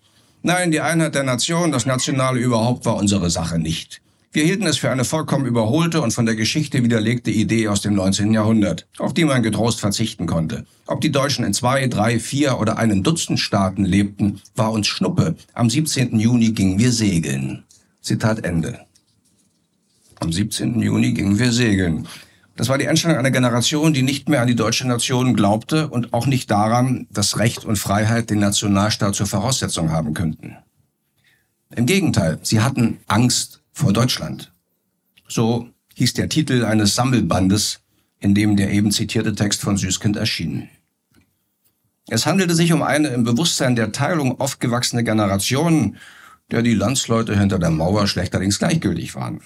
Nein, die Einheit der Nation, das Nationale überhaupt war unsere Sache nicht. Wir hielten es für eine vollkommen überholte und von der Geschichte widerlegte Idee aus dem 19. Jahrhundert, auf die man getrost verzichten konnte. Ob die Deutschen in zwei, drei, vier oder einem Dutzend Staaten lebten, war uns Schnuppe. Am 17. Juni gingen wir segeln. Zitat Ende. Am 17. Juni gingen wir segeln. Das war die Entstehung einer Generation, die nicht mehr an die deutsche Nation glaubte und auch nicht daran, dass Recht und Freiheit den Nationalstaat zur Voraussetzung haben könnten. Im Gegenteil, sie hatten Angst vor Deutschland. So hieß der Titel eines Sammelbandes, in dem der eben zitierte Text von Süßkind erschien. Es handelte sich um eine im Bewusstsein der Teilung aufgewachsene Generation, der die Landsleute hinter der Mauer schlechterdings gleichgültig waren.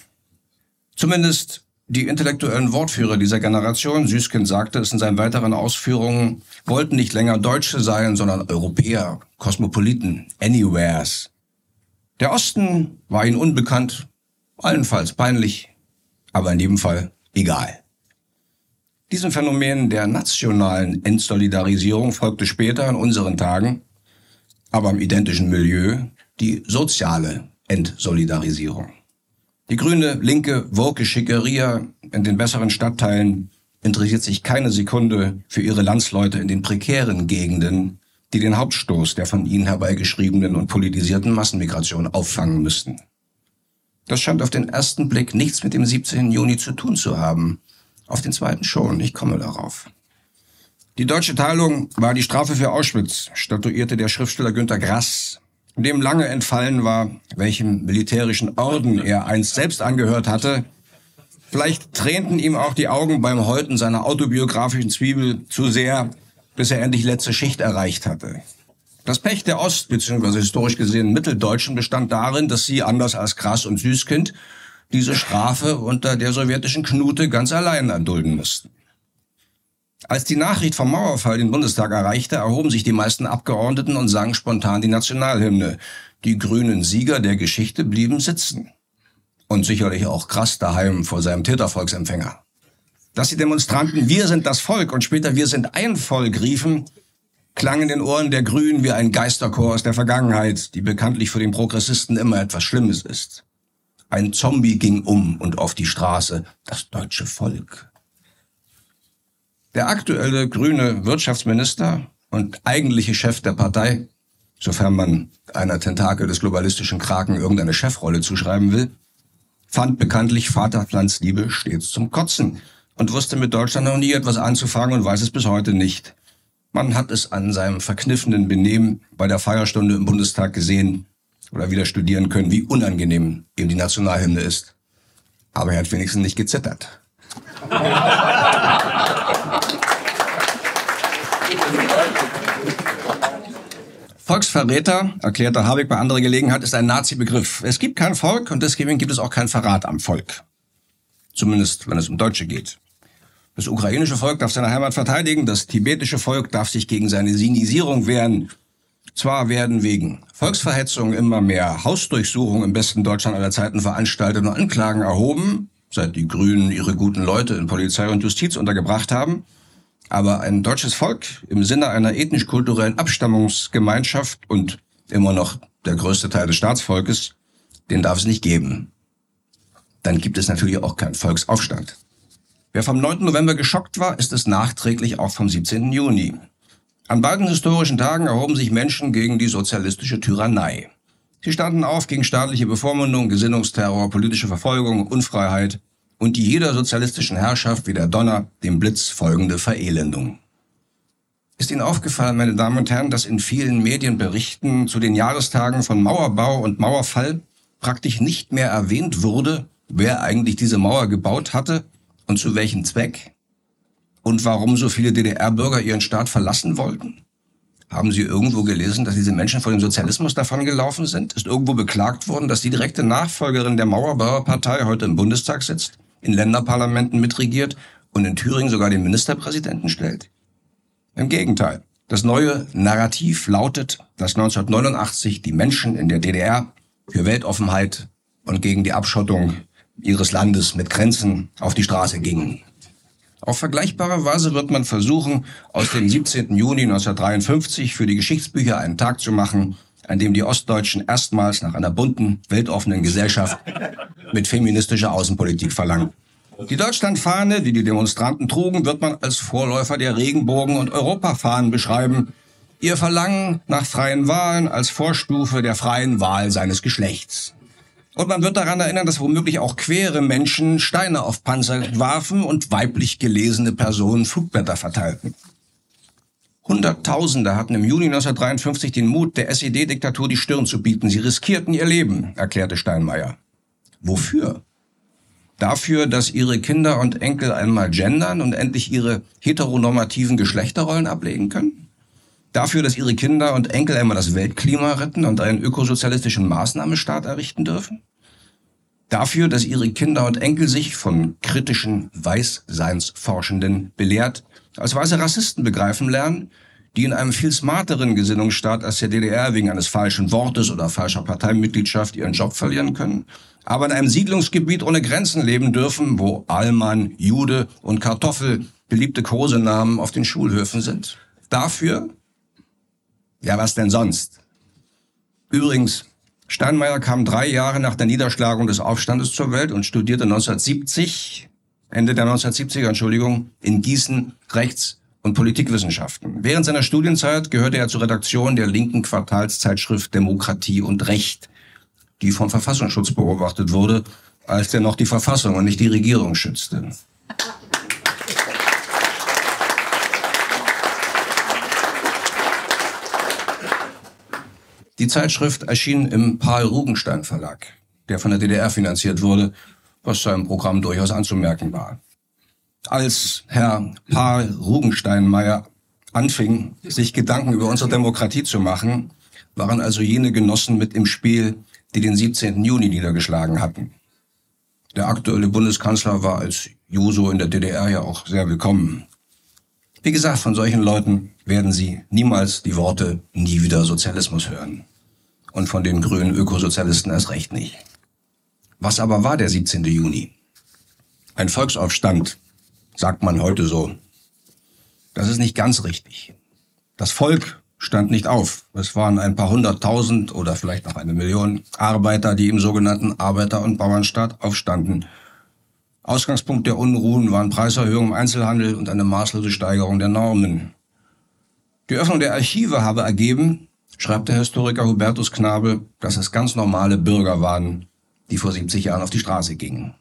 Zumindest die intellektuellen Wortführer dieser Generation, Süßkind sagte es in seinen weiteren Ausführungen, wollten nicht länger Deutsche sein, sondern Europäer, Kosmopoliten, Anywheres. Der Osten war ihnen unbekannt, allenfalls peinlich, aber in jedem Fall egal. Diesem Phänomen der nationalen Entsolidarisierung folgte später in unseren Tagen, aber im identischen Milieu, die soziale Entsolidarisierung. Die grüne, linke, woke Schickeria in den besseren Stadtteilen interessiert sich keine Sekunde für ihre Landsleute in den prekären Gegenden, die den Hauptstoß der von ihnen herbeigeschriebenen und politisierten Massenmigration auffangen müssten. Das scheint auf den ersten Blick nichts mit dem 17. Juni zu tun zu haben. Auf den zweiten schon, ich komme darauf. Die deutsche Teilung war die Strafe für Auschwitz, statuierte der Schriftsteller Günter Grass dem lange entfallen war, welchem militärischen Orden er einst selbst angehört hatte. Vielleicht tränten ihm auch die Augen beim Häuten seiner autobiografischen Zwiebel zu sehr, bis er endlich letzte Schicht erreicht hatte. Das Pech der Ost- bzw. historisch gesehen Mitteldeutschen bestand darin, dass sie, anders als Krass und Süßkind, diese Strafe unter der sowjetischen Knute ganz allein erdulden mussten. Als die Nachricht vom Mauerfall den Bundestag erreichte, erhoben sich die meisten Abgeordneten und sangen spontan die Nationalhymne. Die grünen Sieger der Geschichte blieben sitzen. Und sicherlich auch krass daheim vor seinem Tätervolksempfänger. Dass die Demonstranten Wir sind das Volk und später Wir sind ein Volk riefen, klang in den Ohren der Grünen wie ein Geisterchor aus der Vergangenheit, die bekanntlich für den Progressisten immer etwas Schlimmes ist. Ein Zombie ging um und auf die Straße, das deutsche Volk. Der aktuelle grüne Wirtschaftsminister und eigentliche Chef der Partei, sofern man einer Tentakel des globalistischen Kraken irgendeine Chefrolle zuschreiben will, fand bekanntlich Vaterlandsliebe stets zum Kotzen und wusste mit Deutschland noch nie etwas anzufangen und weiß es bis heute nicht. Man hat es an seinem verkniffenen Benehmen bei der Feierstunde im Bundestag gesehen oder wieder studieren können, wie unangenehm ihm die Nationalhymne ist. Aber er hat wenigstens nicht gezittert. Volksverräter, erklärte Habeck bei anderer Gelegenheit, ist ein Nazi-Begriff. Es gibt kein Volk und deswegen gibt es auch keinen Verrat am Volk. Zumindest, wenn es um Deutsche geht. Das ukrainische Volk darf seine Heimat verteidigen, das tibetische Volk darf sich gegen seine Sinisierung wehren. Zwar werden wegen Volksverhetzung immer mehr Hausdurchsuchungen im besten Deutschland aller Zeiten veranstaltet und Anklagen erhoben, seit die Grünen ihre guten Leute in Polizei und Justiz untergebracht haben. Aber ein deutsches Volk im Sinne einer ethnisch-kulturellen Abstammungsgemeinschaft und immer noch der größte Teil des Staatsvolkes, den darf es nicht geben. Dann gibt es natürlich auch keinen Volksaufstand. Wer vom 9. November geschockt war, ist es nachträglich auch vom 17. Juni. An beiden historischen Tagen erhoben sich Menschen gegen die sozialistische Tyrannei. Sie standen auf gegen staatliche Bevormundung, Gesinnungsterror, politische Verfolgung, Unfreiheit und die jeder sozialistischen Herrschaft wie der Donner dem Blitz folgende Verelendung. Ist Ihnen aufgefallen, meine Damen und Herren, dass in vielen Medienberichten zu den Jahrestagen von Mauerbau und Mauerfall praktisch nicht mehr erwähnt wurde, wer eigentlich diese Mauer gebaut hatte und zu welchem Zweck? Und warum so viele DDR-Bürger ihren Staat verlassen wollten? Haben Sie irgendwo gelesen, dass diese Menschen vor dem Sozialismus davongelaufen sind? Ist irgendwo beklagt worden, dass die direkte Nachfolgerin der Mauerbauerpartei heute im Bundestag sitzt? in Länderparlamenten mitregiert und in Thüringen sogar den Ministerpräsidenten stellt? Im Gegenteil. Das neue Narrativ lautet, dass 1989 die Menschen in der DDR für Weltoffenheit und gegen die Abschottung ihres Landes mit Grenzen auf die Straße gingen. Auf vergleichbare Weise wird man versuchen, aus dem 17. Juni 1953 für die Geschichtsbücher einen Tag zu machen, an dem die Ostdeutschen erstmals nach einer bunten, weltoffenen Gesellschaft mit feministischer Außenpolitik verlangen. Die Deutschlandfahne, die die Demonstranten trugen, wird man als Vorläufer der Regenbogen- und Europafahnen beschreiben. Ihr Verlangen nach freien Wahlen als Vorstufe der freien Wahl seines Geschlechts. Und man wird daran erinnern, dass womöglich auch queere Menschen Steine auf Panzer warfen und weiblich gelesene Personen Flugblätter verteilten. Hunderttausende hatten im Juni 1953 den Mut, der SED-Diktatur die Stirn zu bieten. Sie riskierten ihr Leben, erklärte Steinmeier. Wofür? Dafür, dass ihre Kinder und Enkel einmal gendern und endlich ihre heteronormativen Geschlechterrollen ablegen können? Dafür, dass ihre Kinder und Enkel einmal das Weltklima retten und einen ökosozialistischen Maßnahmestaat errichten dürfen? Dafür, dass ihre Kinder und Enkel sich von kritischen Weißseinsforschenden belehrt als weiße Rassisten begreifen lernen, die in einem viel smarteren Gesinnungsstaat als der DDR wegen eines falschen Wortes oder falscher Parteimitgliedschaft ihren Job verlieren können, aber in einem Siedlungsgebiet ohne Grenzen leben dürfen, wo Allmann, Jude und Kartoffel beliebte Kosenamen auf den Schulhöfen sind. Dafür? Ja, was denn sonst? Übrigens, Steinmeier kam drei Jahre nach der Niederschlagung des Aufstandes zur Welt und studierte 1970 Ende der 1970er, Entschuldigung, in Gießen Rechts- und Politikwissenschaften. Während seiner Studienzeit gehörte er zur Redaktion der linken Quartalszeitschrift Demokratie und Recht, die vom Verfassungsschutz beobachtet wurde, als der noch die Verfassung und nicht die Regierung schützte. Die Zeitschrift erschien im Paul Rugenstein Verlag, der von der DDR finanziert wurde was seinem Programm durchaus anzumerken war. Als Herr Paul Rugensteinmeier anfing, sich Gedanken über unsere Demokratie zu machen, waren also jene Genossen mit im Spiel, die den 17. Juni niedergeschlagen hatten. Der aktuelle Bundeskanzler war als Juso in der DDR ja auch sehr willkommen. Wie gesagt, von solchen Leuten werden Sie niemals die Worte nie wieder Sozialismus hören. Und von den grünen Ökosozialisten erst recht nicht. Was aber war der 17. Juni? Ein Volksaufstand, sagt man heute so. Das ist nicht ganz richtig. Das Volk stand nicht auf. Es waren ein paar hunderttausend oder vielleicht noch eine Million Arbeiter, die im sogenannten Arbeiter- und Bauernstaat aufstanden. Ausgangspunkt der Unruhen waren Preiserhöhungen im Einzelhandel und eine maßlose Steigerung der Normen. Die Öffnung der Archive habe ergeben, schreibt der Historiker Hubertus Knabel, dass es ganz normale Bürger waren, die vor 70 Jahren auf die Straße gingen.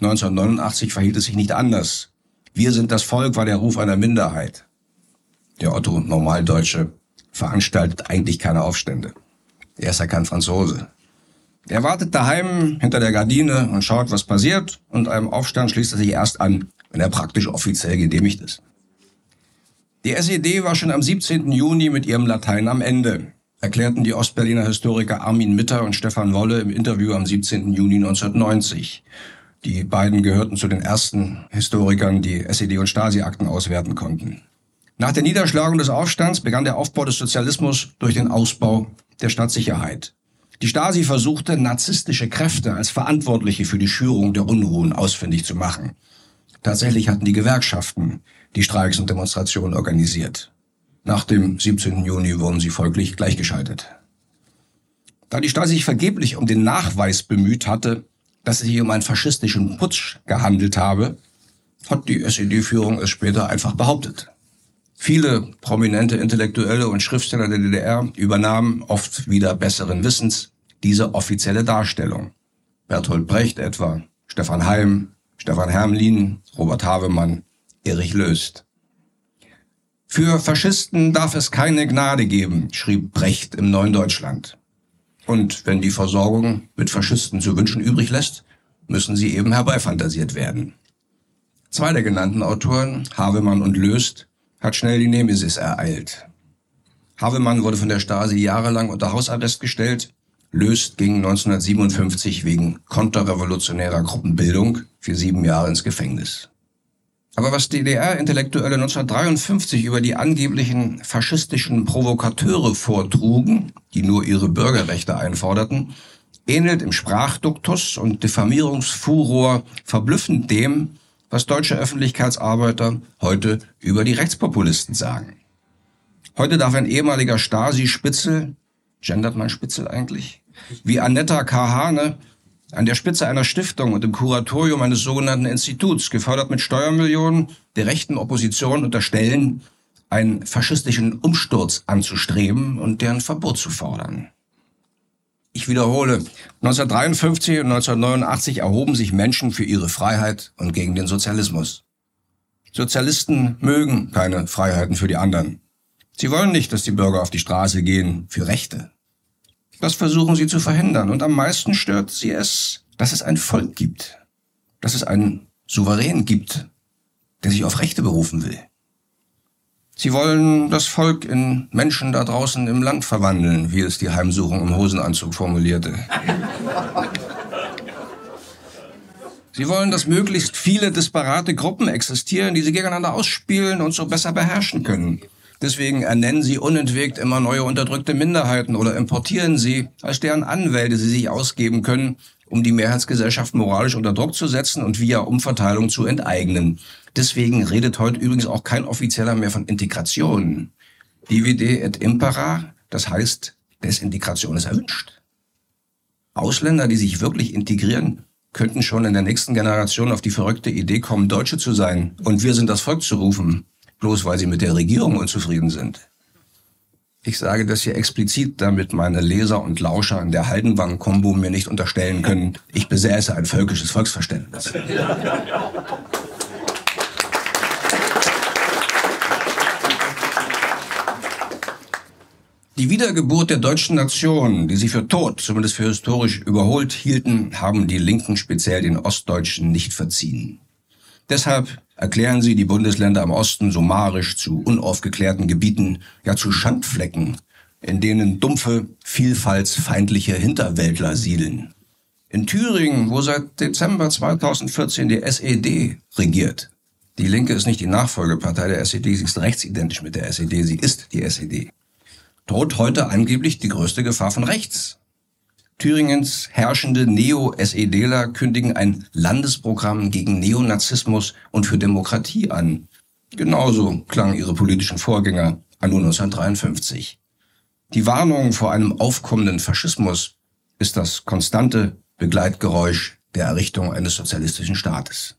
1989 verhielt es sich nicht anders. Wir sind das Volk war der Ruf einer Minderheit. Der Otto Normaldeutsche veranstaltet eigentlich keine Aufstände. Er ist ja kein Franzose. Er wartet daheim hinter der Gardine und schaut, was passiert, und einem Aufstand schließt er sich erst an, wenn er praktisch offiziell genehmigt ist. Die SED war schon am 17. Juni mit ihrem Latein am Ende, erklärten die Ostberliner Historiker Armin Mitter und Stefan Wolle im Interview am 17. Juni 1990. Die beiden gehörten zu den ersten Historikern, die SED- und Stasi-Akten auswerten konnten. Nach der Niederschlagung des Aufstands begann der Aufbau des Sozialismus durch den Ausbau der Stadtsicherheit. Die Stasi versuchte, narzisstische Kräfte als Verantwortliche für die Schürung der Unruhen ausfindig zu machen. Tatsächlich hatten die Gewerkschaften die Streiks und Demonstrationen organisiert. Nach dem 17. Juni wurden sie folglich gleichgeschaltet. Da die Stasi sich vergeblich um den Nachweis bemüht hatte, dass es sich um einen faschistischen Putsch gehandelt habe, hat die SED-Führung es später einfach behauptet. Viele prominente Intellektuelle und Schriftsteller der DDR übernahmen oft wieder besseren Wissens diese offizielle Darstellung. Bertolt Brecht etwa, Stefan Heim, Stefan Hermlin, Robert Havemann, Erich Löst. Für Faschisten darf es keine Gnade geben, schrieb Brecht im Neuen Deutschland. Und wenn die Versorgung mit Faschisten zu wünschen übrig lässt, müssen sie eben herbeifantasiert werden. Zwei der genannten Autoren, Havemann und Löst, hat schnell die Nemesis ereilt. Havemann wurde von der Stasi jahrelang unter Hausarrest gestellt, Löst ging 1957 wegen konterrevolutionärer Gruppenbildung für sieben Jahre ins Gefängnis. Aber was DDR-Intellektuelle 1953 über die angeblichen faschistischen Provokateure vortrugen, die nur ihre Bürgerrechte einforderten, ähnelt im Sprachduktus und Diffamierungsfuror verblüffend dem, was deutsche Öffentlichkeitsarbeiter heute über die Rechtspopulisten sagen. Heute darf ein ehemaliger Stasi-Spitzel, gendert man Spitzel eigentlich, wie Annetta Kahane an der Spitze einer Stiftung und im Kuratorium eines sogenannten Instituts, gefördert mit Steuermillionen, der rechten Opposition unterstellen, einen faschistischen Umsturz anzustreben und deren Verbot zu fordern. Ich wiederhole, 1953 und 1989 erhoben sich Menschen für ihre Freiheit und gegen den Sozialismus. Sozialisten mögen keine Freiheiten für die anderen. Sie wollen nicht, dass die Bürger auf die Straße gehen für Rechte. Das versuchen sie zu verhindern. Und am meisten stört sie es, dass es ein Volk gibt, dass es einen Souverän gibt, der sich auf Rechte berufen will. Sie wollen das Volk in Menschen da draußen im Land verwandeln, wie es die Heimsuchung im Hosenanzug formulierte. Sie wollen, dass möglichst viele disparate Gruppen existieren, die sie gegeneinander ausspielen und so besser beherrschen können. Deswegen ernennen sie unentwegt immer neue unterdrückte Minderheiten oder importieren sie, als deren Anwälte sie sich ausgeben können, um die Mehrheitsgesellschaft moralisch unter Druck zu setzen und via Umverteilung zu enteignen. Deswegen redet heute übrigens auch kein Offizieller mehr von Integration. Divide et impera, das heißt, Desintegration ist erwünscht. Ausländer, die sich wirklich integrieren, könnten schon in der nächsten Generation auf die verrückte Idee kommen, Deutsche zu sein und wir sind das Volk zu rufen bloß weil sie mit der Regierung unzufrieden sind. Ich sage das hier explizit, damit meine Leser und Lauscher in der Haldenwang-Kombo mir nicht unterstellen können, ich besäße ein völkisches Volksverständnis. Die Wiedergeburt der deutschen Nation, die sie für tot, zumindest für historisch überholt hielten, haben die Linken speziell den Ostdeutschen nicht verziehen. Deshalb erklären sie die Bundesländer im Osten summarisch zu unaufgeklärten Gebieten, ja zu Schandflecken, in denen dumpfe, vielfaltsfeindliche Hinterwäldler siedeln. In Thüringen, wo seit Dezember 2014 die SED regiert, die Linke ist nicht die Nachfolgepartei der SED, sie ist rechtsidentisch mit der SED, sie ist die SED, droht heute angeblich die größte Gefahr von rechts. Thüringens herrschende Neo-SEDler kündigen ein Landesprogramm gegen Neonazismus und für Demokratie an. Genauso klangen ihre politischen Vorgänger anno 1953. Die Warnung vor einem aufkommenden Faschismus ist das konstante Begleitgeräusch der Errichtung eines sozialistischen Staates.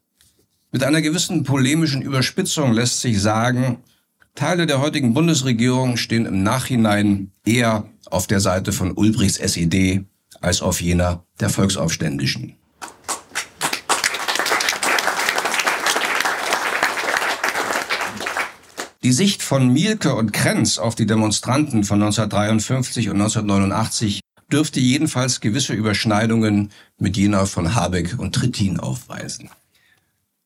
Mit einer gewissen polemischen Überspitzung lässt sich sagen, Teile der heutigen Bundesregierung stehen im Nachhinein eher auf der Seite von Ulbrichts SED als auf jener der Volksaufständischen. Die Sicht von Mielke und Krenz auf die Demonstranten von 1953 und 1989 dürfte jedenfalls gewisse Überschneidungen mit jener von Habeck und Trittin aufweisen.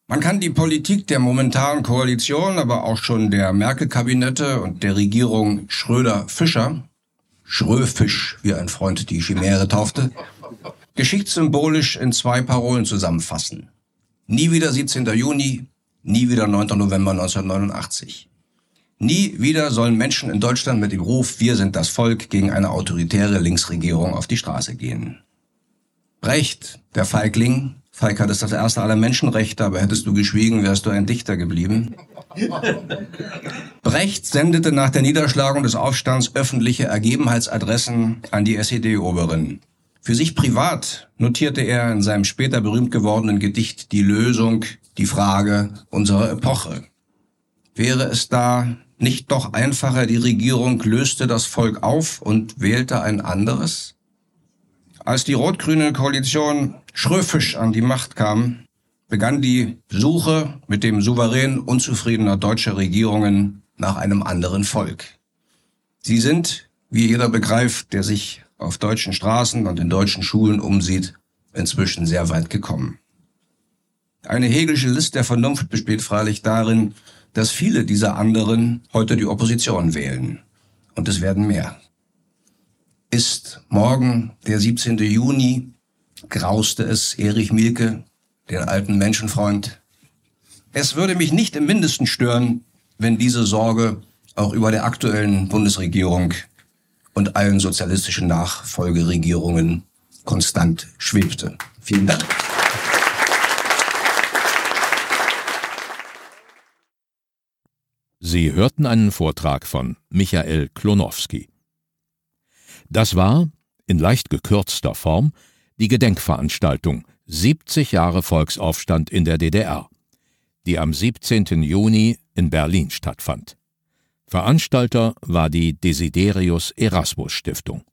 Man kann die Politik der momentanen Koalition, aber auch schon der Merkel-Kabinette und der Regierung Schröder-Fischer, Schröfisch, wie ein Freund die Chimäre taufte, geschichtssymbolisch in zwei Parolen zusammenfassen. Nie wieder 17. Juni, nie wieder 9. November 1989. Nie wieder sollen Menschen in Deutschland mit dem Ruf Wir sind das Volk gegen eine autoritäre Linksregierung auf die Straße gehen. Brecht, der Feigling, Feig hat es das erste aller Menschenrechte, aber hättest du geschwiegen, wärst du ein Dichter geblieben. <laughs> Brecht sendete nach der Niederschlagung des Aufstands öffentliche Ergebenheitsadressen an die SED-Oberin. Für sich privat notierte er in seinem später berühmt gewordenen Gedicht die Lösung, die Frage unserer Epoche. Wäre es da nicht doch einfacher, die Regierung löste das Volk auf und wählte ein anderes? Als die rot-grüne Koalition Schröfisch an die Macht kam, begann die Suche mit dem Souverän unzufriedener deutscher Regierungen nach einem anderen Volk. Sie sind, wie jeder begreift, der sich auf deutschen Straßen und in deutschen Schulen umsieht, inzwischen sehr weit gekommen. Eine hegelische List der Vernunft besteht freilich darin, dass viele dieser anderen heute die Opposition wählen. Und es werden mehr. Ist morgen der 17. Juni, grauste es Erich Mielke, den alten Menschenfreund. Es würde mich nicht im mindesten stören, wenn diese Sorge auch über der aktuellen Bundesregierung und allen sozialistischen Nachfolgeregierungen konstant schwebte. Vielen Dank.
Sie hörten einen Vortrag von Michael Klonowski. Das war, in leicht gekürzter Form, die Gedenkveranstaltung 70 Jahre Volksaufstand in der DDR, die am 17. Juni in Berlin stattfand. Veranstalter war die Desiderius Erasmus Stiftung.